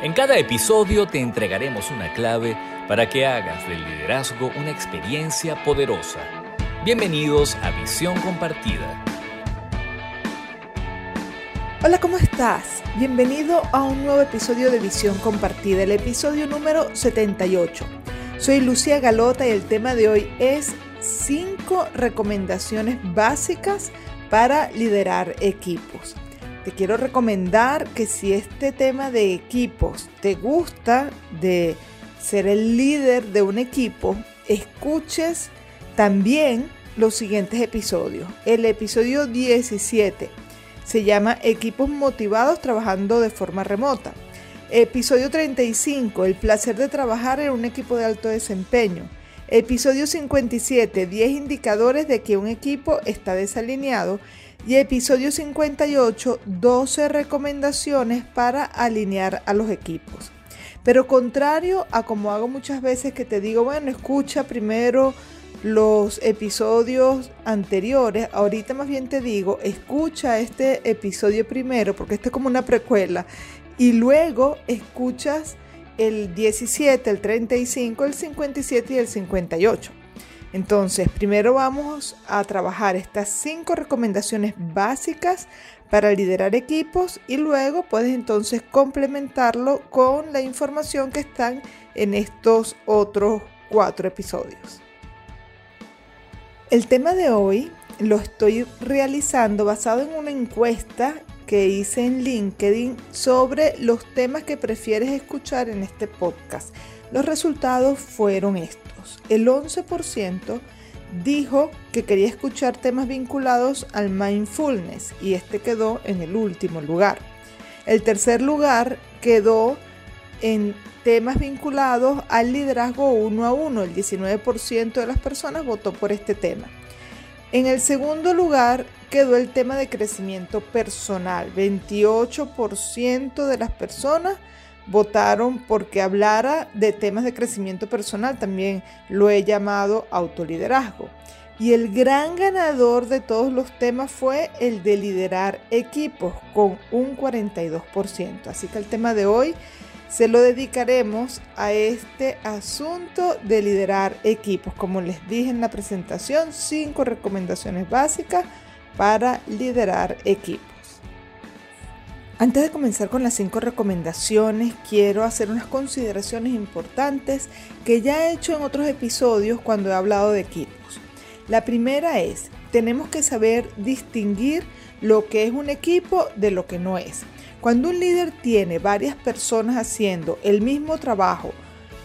En cada episodio te entregaremos una clave para que hagas del liderazgo una experiencia poderosa. Bienvenidos a Visión Compartida. Hola, ¿cómo estás? Bienvenido a un nuevo episodio de Visión Compartida, el episodio número 78. Soy Lucía Galota y el tema de hoy es 5 recomendaciones básicas para liderar equipos. Te quiero recomendar que si este tema de equipos te gusta de ser el líder de un equipo, escuches también los siguientes episodios. El episodio 17 se llama Equipos motivados trabajando de forma remota. Episodio 35, el placer de trabajar en un equipo de alto desempeño. Episodio 57, 10 indicadores de que un equipo está desalineado. Y episodio 58, 12 recomendaciones para alinear a los equipos. Pero contrario a como hago muchas veces que te digo, bueno, escucha primero los episodios anteriores, ahorita más bien te digo, escucha este episodio primero, porque este es como una precuela, y luego escuchas el 17, el 35, el 57 y el 58. Entonces, primero vamos a trabajar estas cinco recomendaciones básicas para liderar equipos y luego puedes entonces complementarlo con la información que están en estos otros cuatro episodios. El tema de hoy lo estoy realizando basado en una encuesta que hice en LinkedIn sobre los temas que prefieres escuchar en este podcast. Los resultados fueron estos. El 11% dijo que quería escuchar temas vinculados al mindfulness y este quedó en el último lugar. El tercer lugar quedó en temas vinculados al liderazgo uno a uno. El 19% de las personas votó por este tema. En el segundo lugar quedó el tema de crecimiento personal. 28% de las personas votaron porque hablara de temas de crecimiento personal. También lo he llamado autoliderazgo. Y el gran ganador de todos los temas fue el de liderar equipos con un 42%. Así que el tema de hoy se lo dedicaremos a este asunto de liderar equipos. Como les dije en la presentación, cinco recomendaciones básicas para liderar equipos. Antes de comenzar con las cinco recomendaciones, quiero hacer unas consideraciones importantes que ya he hecho en otros episodios cuando he hablado de equipos. La primera es, tenemos que saber distinguir lo que es un equipo de lo que no es. Cuando un líder tiene varias personas haciendo el mismo trabajo,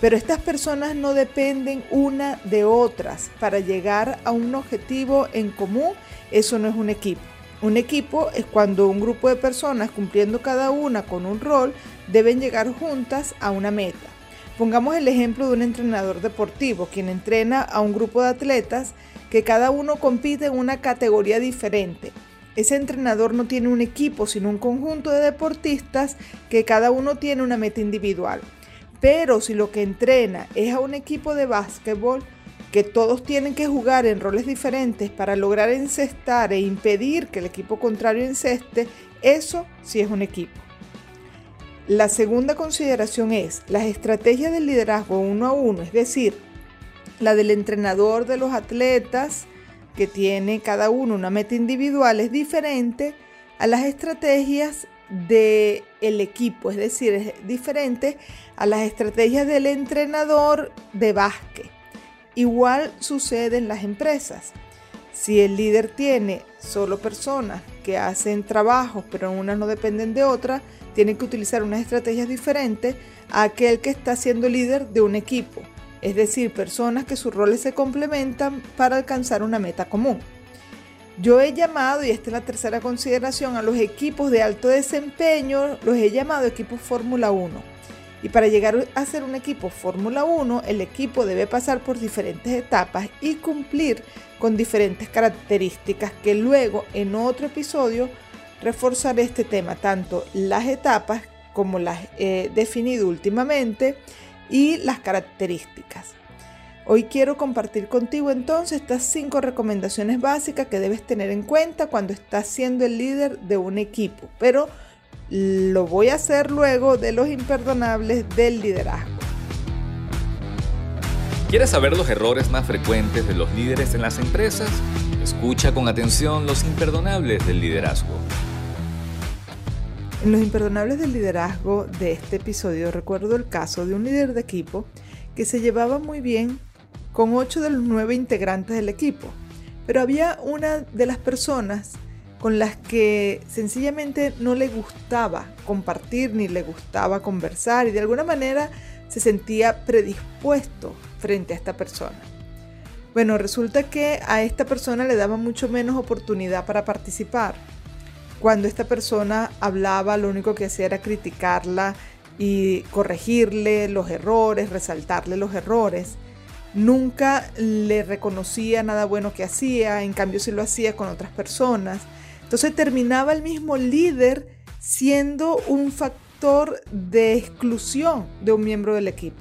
pero estas personas no dependen una de otras para llegar a un objetivo en común, eso no es un equipo. Un equipo es cuando un grupo de personas cumpliendo cada una con un rol deben llegar juntas a una meta. Pongamos el ejemplo de un entrenador deportivo, quien entrena a un grupo de atletas que cada uno compite en una categoría diferente ese entrenador no tiene un equipo, sino un conjunto de deportistas que cada uno tiene una meta individual. Pero si lo que entrena es a un equipo de básquetbol, que todos tienen que jugar en roles diferentes para lograr encestar e impedir que el equipo contrario enceste, eso sí es un equipo. La segunda consideración es las estrategias del liderazgo uno a uno, es decir, la del entrenador de los atletas, que tiene cada uno una meta individual es diferente a las estrategias del el equipo, es decir, es diferente a las estrategias del entrenador de básquet. Igual sucede en las empresas. Si el líder tiene solo personas que hacen trabajos, pero unas no dependen de otras, tiene que utilizar unas estrategias diferentes a aquel que está siendo líder de un equipo es decir, personas que sus roles se complementan para alcanzar una meta común. Yo he llamado, y esta es la tercera consideración, a los equipos de alto desempeño, los he llamado equipos Fórmula 1. Y para llegar a ser un equipo Fórmula 1, el equipo debe pasar por diferentes etapas y cumplir con diferentes características que luego en otro episodio reforzaré este tema, tanto las etapas como las he definido últimamente, y las características. Hoy quiero compartir contigo entonces estas cinco recomendaciones básicas que debes tener en cuenta cuando estás siendo el líder de un equipo. Pero lo voy a hacer luego de los imperdonables del liderazgo. ¿Quieres saber los errores más frecuentes de los líderes en las empresas? Escucha con atención los imperdonables del liderazgo. En los imperdonables del liderazgo de este episodio recuerdo el caso de un líder de equipo que se llevaba muy bien con ocho de los nueve integrantes del equipo, pero había una de las personas con las que sencillamente no le gustaba compartir ni le gustaba conversar y de alguna manera se sentía predispuesto frente a esta persona. Bueno, resulta que a esta persona le daba mucho menos oportunidad para participar. Cuando esta persona hablaba, lo único que hacía era criticarla y corregirle los errores, resaltarle los errores. Nunca le reconocía nada bueno que hacía, en cambio se lo hacía con otras personas. Entonces terminaba el mismo líder siendo un factor de exclusión de un miembro del equipo,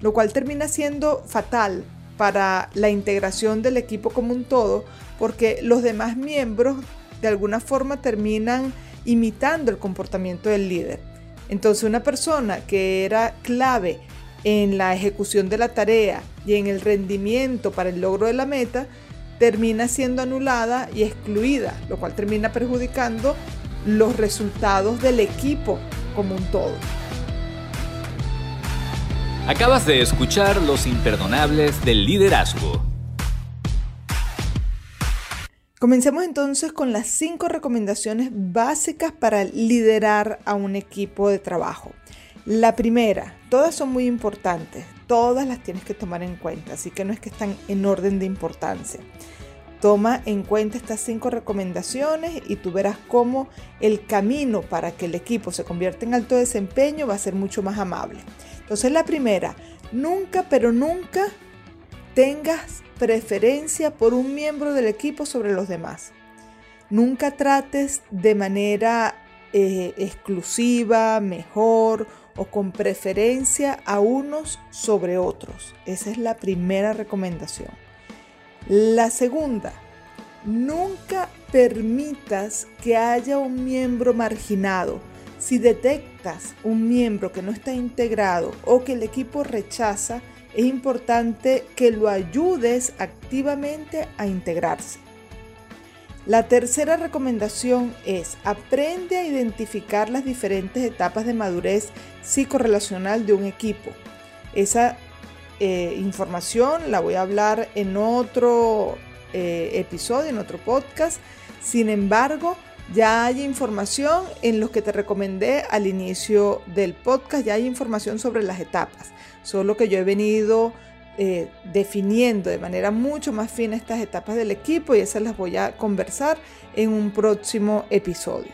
lo cual termina siendo fatal para la integración del equipo como un todo, porque los demás miembros de alguna forma terminan imitando el comportamiento del líder. Entonces una persona que era clave en la ejecución de la tarea y en el rendimiento para el logro de la meta, termina siendo anulada y excluida, lo cual termina perjudicando los resultados del equipo como un todo. Acabas de escuchar Los Imperdonables del Liderazgo. Comencemos entonces con las cinco recomendaciones básicas para liderar a un equipo de trabajo. La primera, todas son muy importantes, todas las tienes que tomar en cuenta, así que no es que están en orden de importancia. Toma en cuenta estas cinco recomendaciones y tú verás cómo el camino para que el equipo se convierta en alto desempeño va a ser mucho más amable. Entonces la primera, nunca, pero nunca tengas preferencia por un miembro del equipo sobre los demás. Nunca trates de manera eh, exclusiva, mejor o con preferencia a unos sobre otros. Esa es la primera recomendación. La segunda, nunca permitas que haya un miembro marginado. Si detectas un miembro que no está integrado o que el equipo rechaza, es importante que lo ayudes activamente a integrarse. La tercera recomendación es aprende a identificar las diferentes etapas de madurez psicorrelacional de un equipo. Esa eh, información la voy a hablar en otro eh, episodio, en otro podcast. Sin embargo, ya hay información en los que te recomendé al inicio del podcast, ya hay información sobre las etapas, solo que yo he venido eh, definiendo de manera mucho más fina estas etapas del equipo y esas las voy a conversar en un próximo episodio.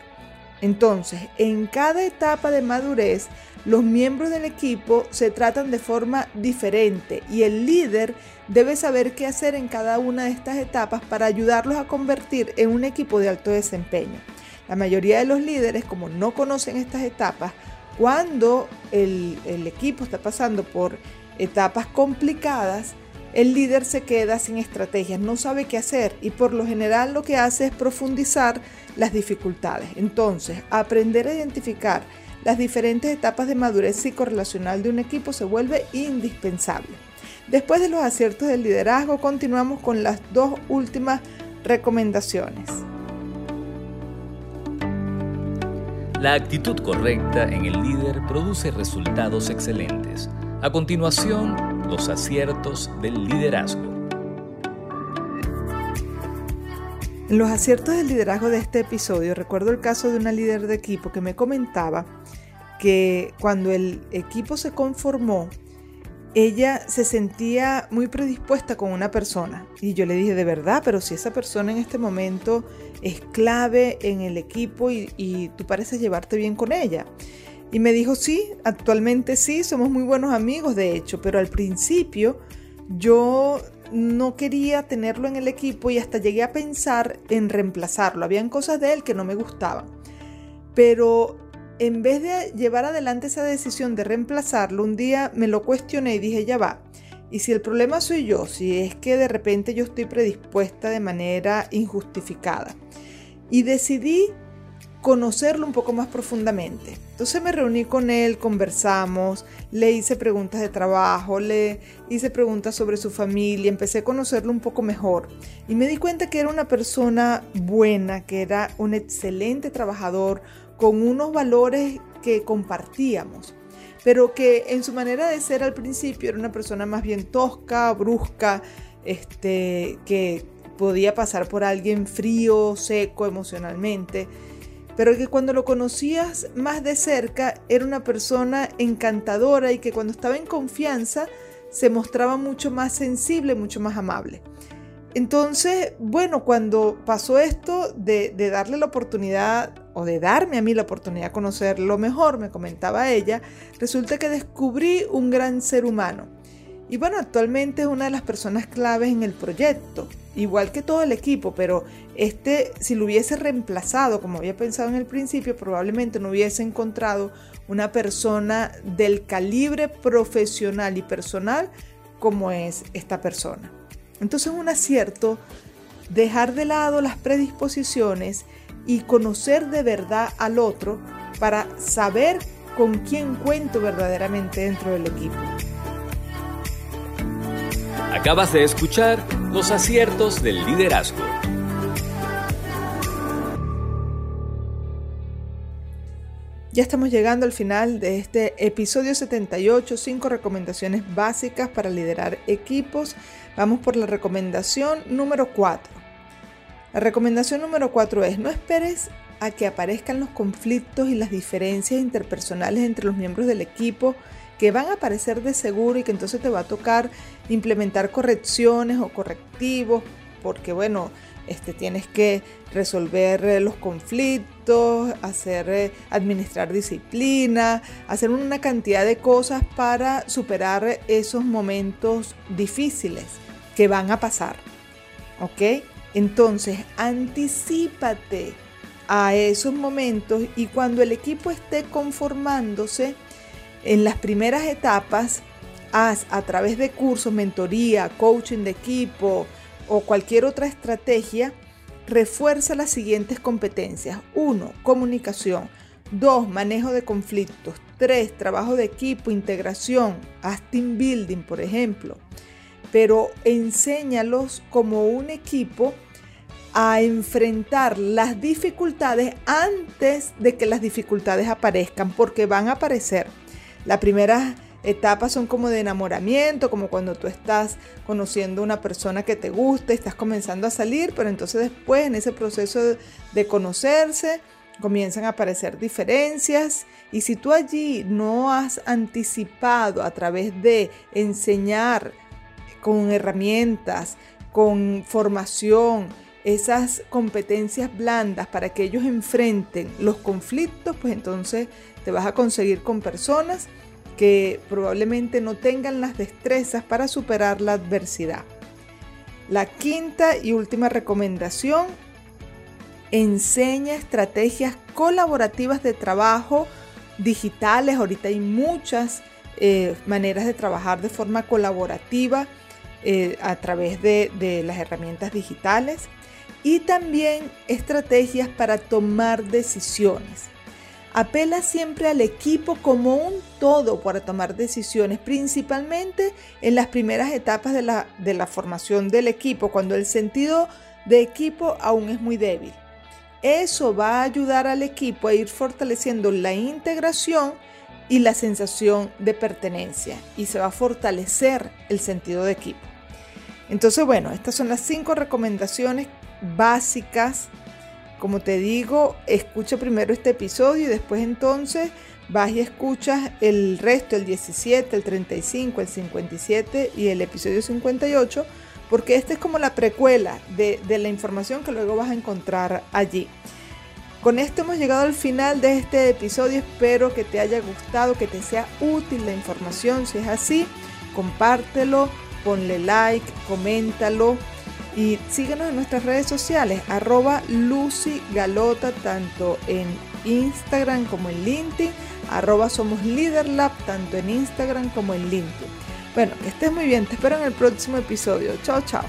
Entonces, en cada etapa de madurez, los miembros del equipo se tratan de forma diferente y el líder debe saber qué hacer en cada una de estas etapas para ayudarlos a convertir en un equipo de alto desempeño. La mayoría de los líderes, como no conocen estas etapas, cuando el, el equipo está pasando por etapas complicadas, el líder se queda sin estrategias, no sabe qué hacer y por lo general lo que hace es profundizar las dificultades. Entonces, aprender a identificar las diferentes etapas de madurez psicorrelacional de un equipo se vuelve indispensable. Después de los aciertos del liderazgo, continuamos con las dos últimas recomendaciones. La actitud correcta en el líder produce resultados excelentes. A continuación, los aciertos del liderazgo. En los aciertos del liderazgo de este episodio, recuerdo el caso de una líder de equipo que me comentaba que cuando el equipo se conformó, ella se sentía muy predispuesta con una persona. Y yo le dije, de verdad, pero si esa persona en este momento es clave en el equipo y, y tú pareces llevarte bien con ella. Y me dijo, sí, actualmente sí, somos muy buenos amigos, de hecho, pero al principio yo no quería tenerlo en el equipo y hasta llegué a pensar en reemplazarlo. Habían cosas de él que no me gustaban. Pero en vez de llevar adelante esa decisión de reemplazarlo, un día me lo cuestioné y dije, ya va. Y si el problema soy yo, si es que de repente yo estoy predispuesta de manera injustificada. Y decidí conocerlo un poco más profundamente. Entonces me reuní con él, conversamos, le hice preguntas de trabajo, le hice preguntas sobre su familia, empecé a conocerlo un poco mejor y me di cuenta que era una persona buena, que era un excelente trabajador con unos valores que compartíamos, pero que en su manera de ser al principio era una persona más bien tosca, brusca, este, que podía pasar por alguien frío, seco emocionalmente pero que cuando lo conocías más de cerca era una persona encantadora y que cuando estaba en confianza se mostraba mucho más sensible, mucho más amable. Entonces, bueno, cuando pasó esto de, darle la oportunidad o de darme a mí la oportunidad de conocerlo mejor, me comentaba ella, resulta que descubrí un gran ser humano. Y bueno, actualmente es una de las personas claves en el proyecto igual que todo el equipo, pero este, si lo hubiese reemplazado, como había pensado en el principio, probablemente no hubiese encontrado una persona del calibre profesional y personal como es esta persona. Entonces un acierto dejar de lado las predisposiciones y conocer de verdad al otro para saber con quién cuento verdaderamente dentro del equipo. Acabas de escuchar los aciertos del liderazgo. Ya estamos llegando al final de este episodio 78, cinco recomendaciones básicas para liderar equipos. Vamos por la recomendación número 4. La recomendación número 4 es no esperes a que aparezcan los conflictos y las diferencias interpersonales entre los miembros del equipo que van a aparecer de seguro y que entonces te va a tocar implementar correcciones o correctivos, porque bueno, este, tienes que resolver eh, los conflictos, hacer, eh, administrar disciplina, hacer una cantidad de cosas para superar esos momentos difíciles que van a pasar. ¿Ok? Entonces, anticipate a esos momentos y cuando el equipo esté conformándose, en las primeras etapas, haz a través de cursos, mentoría, coaching de equipo o cualquier otra estrategia, refuerza las siguientes competencias. 1. Comunicación. 2. Manejo de conflictos. 3. Trabajo de equipo, integración. Haz team building, por ejemplo. Pero enséñalos como un equipo a enfrentar las dificultades antes de que las dificultades aparezcan, porque van a aparecer. Las primeras etapas son como de enamoramiento, como cuando tú estás conociendo una persona que te gusta, estás comenzando a salir, pero entonces después en ese proceso de conocerse comienzan a aparecer diferencias. Y si tú allí no has anticipado a través de enseñar con herramientas, con formación, esas competencias blandas para que ellos enfrenten los conflictos, pues entonces te vas a conseguir con personas que probablemente no tengan las destrezas para superar la adversidad. La quinta y última recomendación, enseña estrategias colaborativas de trabajo digitales. Ahorita hay muchas eh, maneras de trabajar de forma colaborativa eh, a través de las herramientas digitales y también estrategias para tomar decisiones. Apela siempre al equipo como un todo para tomar decisiones, principalmente en las primeras etapas de la, de la formación del equipo, cuando el sentido de equipo aún es muy débil. Eso va a ayudar al equipo a ir fortaleciendo la integración y la sensación de pertenencia y se va a fortalecer el sentido de equipo. Entonces, bueno, estas son las cinco recomendaciones básicas como te digo, escucha primero este episodio y después entonces vas y escuchas el resto, el 17, el 35, el 57 y el episodio 58, porque esta es como la precuela de, de la información que luego vas a encontrar allí. Con esto hemos llegado al final de este episodio. Espero que te haya gustado, que te sea útil la información. Si es así, compártelo, ponle like, coméntalo y síguenos en nuestras redes sociales, arroba Lucy Galota, tanto en Instagram como en LinkedIn, arroba Somos Lab, tanto en Instagram como en LinkedIn. Bueno, que estés muy bien, te espero en el próximo episodio. Chao, chao.